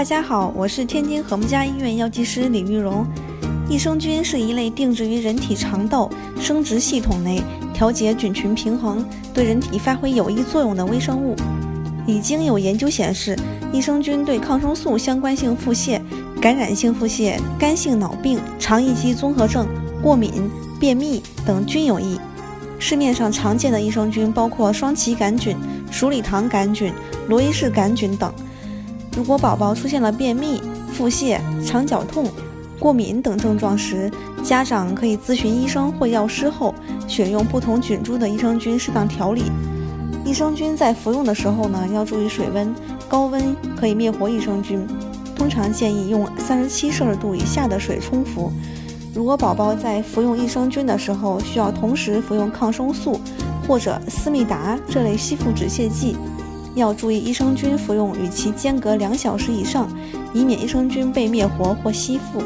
大家好，我是天津和睦家医院药剂师李玉荣。益生菌是一类定植于人体肠道生殖系统内，调节菌群平衡，对人体发挥有益作用的微生物。已经有研究显示，益生菌对抗生素相关性腹泻、感染性腹泻、肝性脑病、肠易激综合症、过敏、便秘等均有益。市面上常见的益生菌包括双歧杆菌、鼠李糖杆菌、罗伊氏杆菌等。如果宝宝出现了便秘、腹泻、肠绞痛、过敏等症状时，家长可以咨询医生或药师后，选用不同菌株的益生菌适当调理。益生菌在服用的时候呢，要注意水温，高温可以灭活益生菌。通常建议用三十七摄氏度以下的水冲服。如果宝宝在服用益生菌的时候，需要同时服用抗生素或者思密达这类吸附止泻剂，要注意益生菌服用与其间隔两小时以上，以免益生菌被灭活或吸附。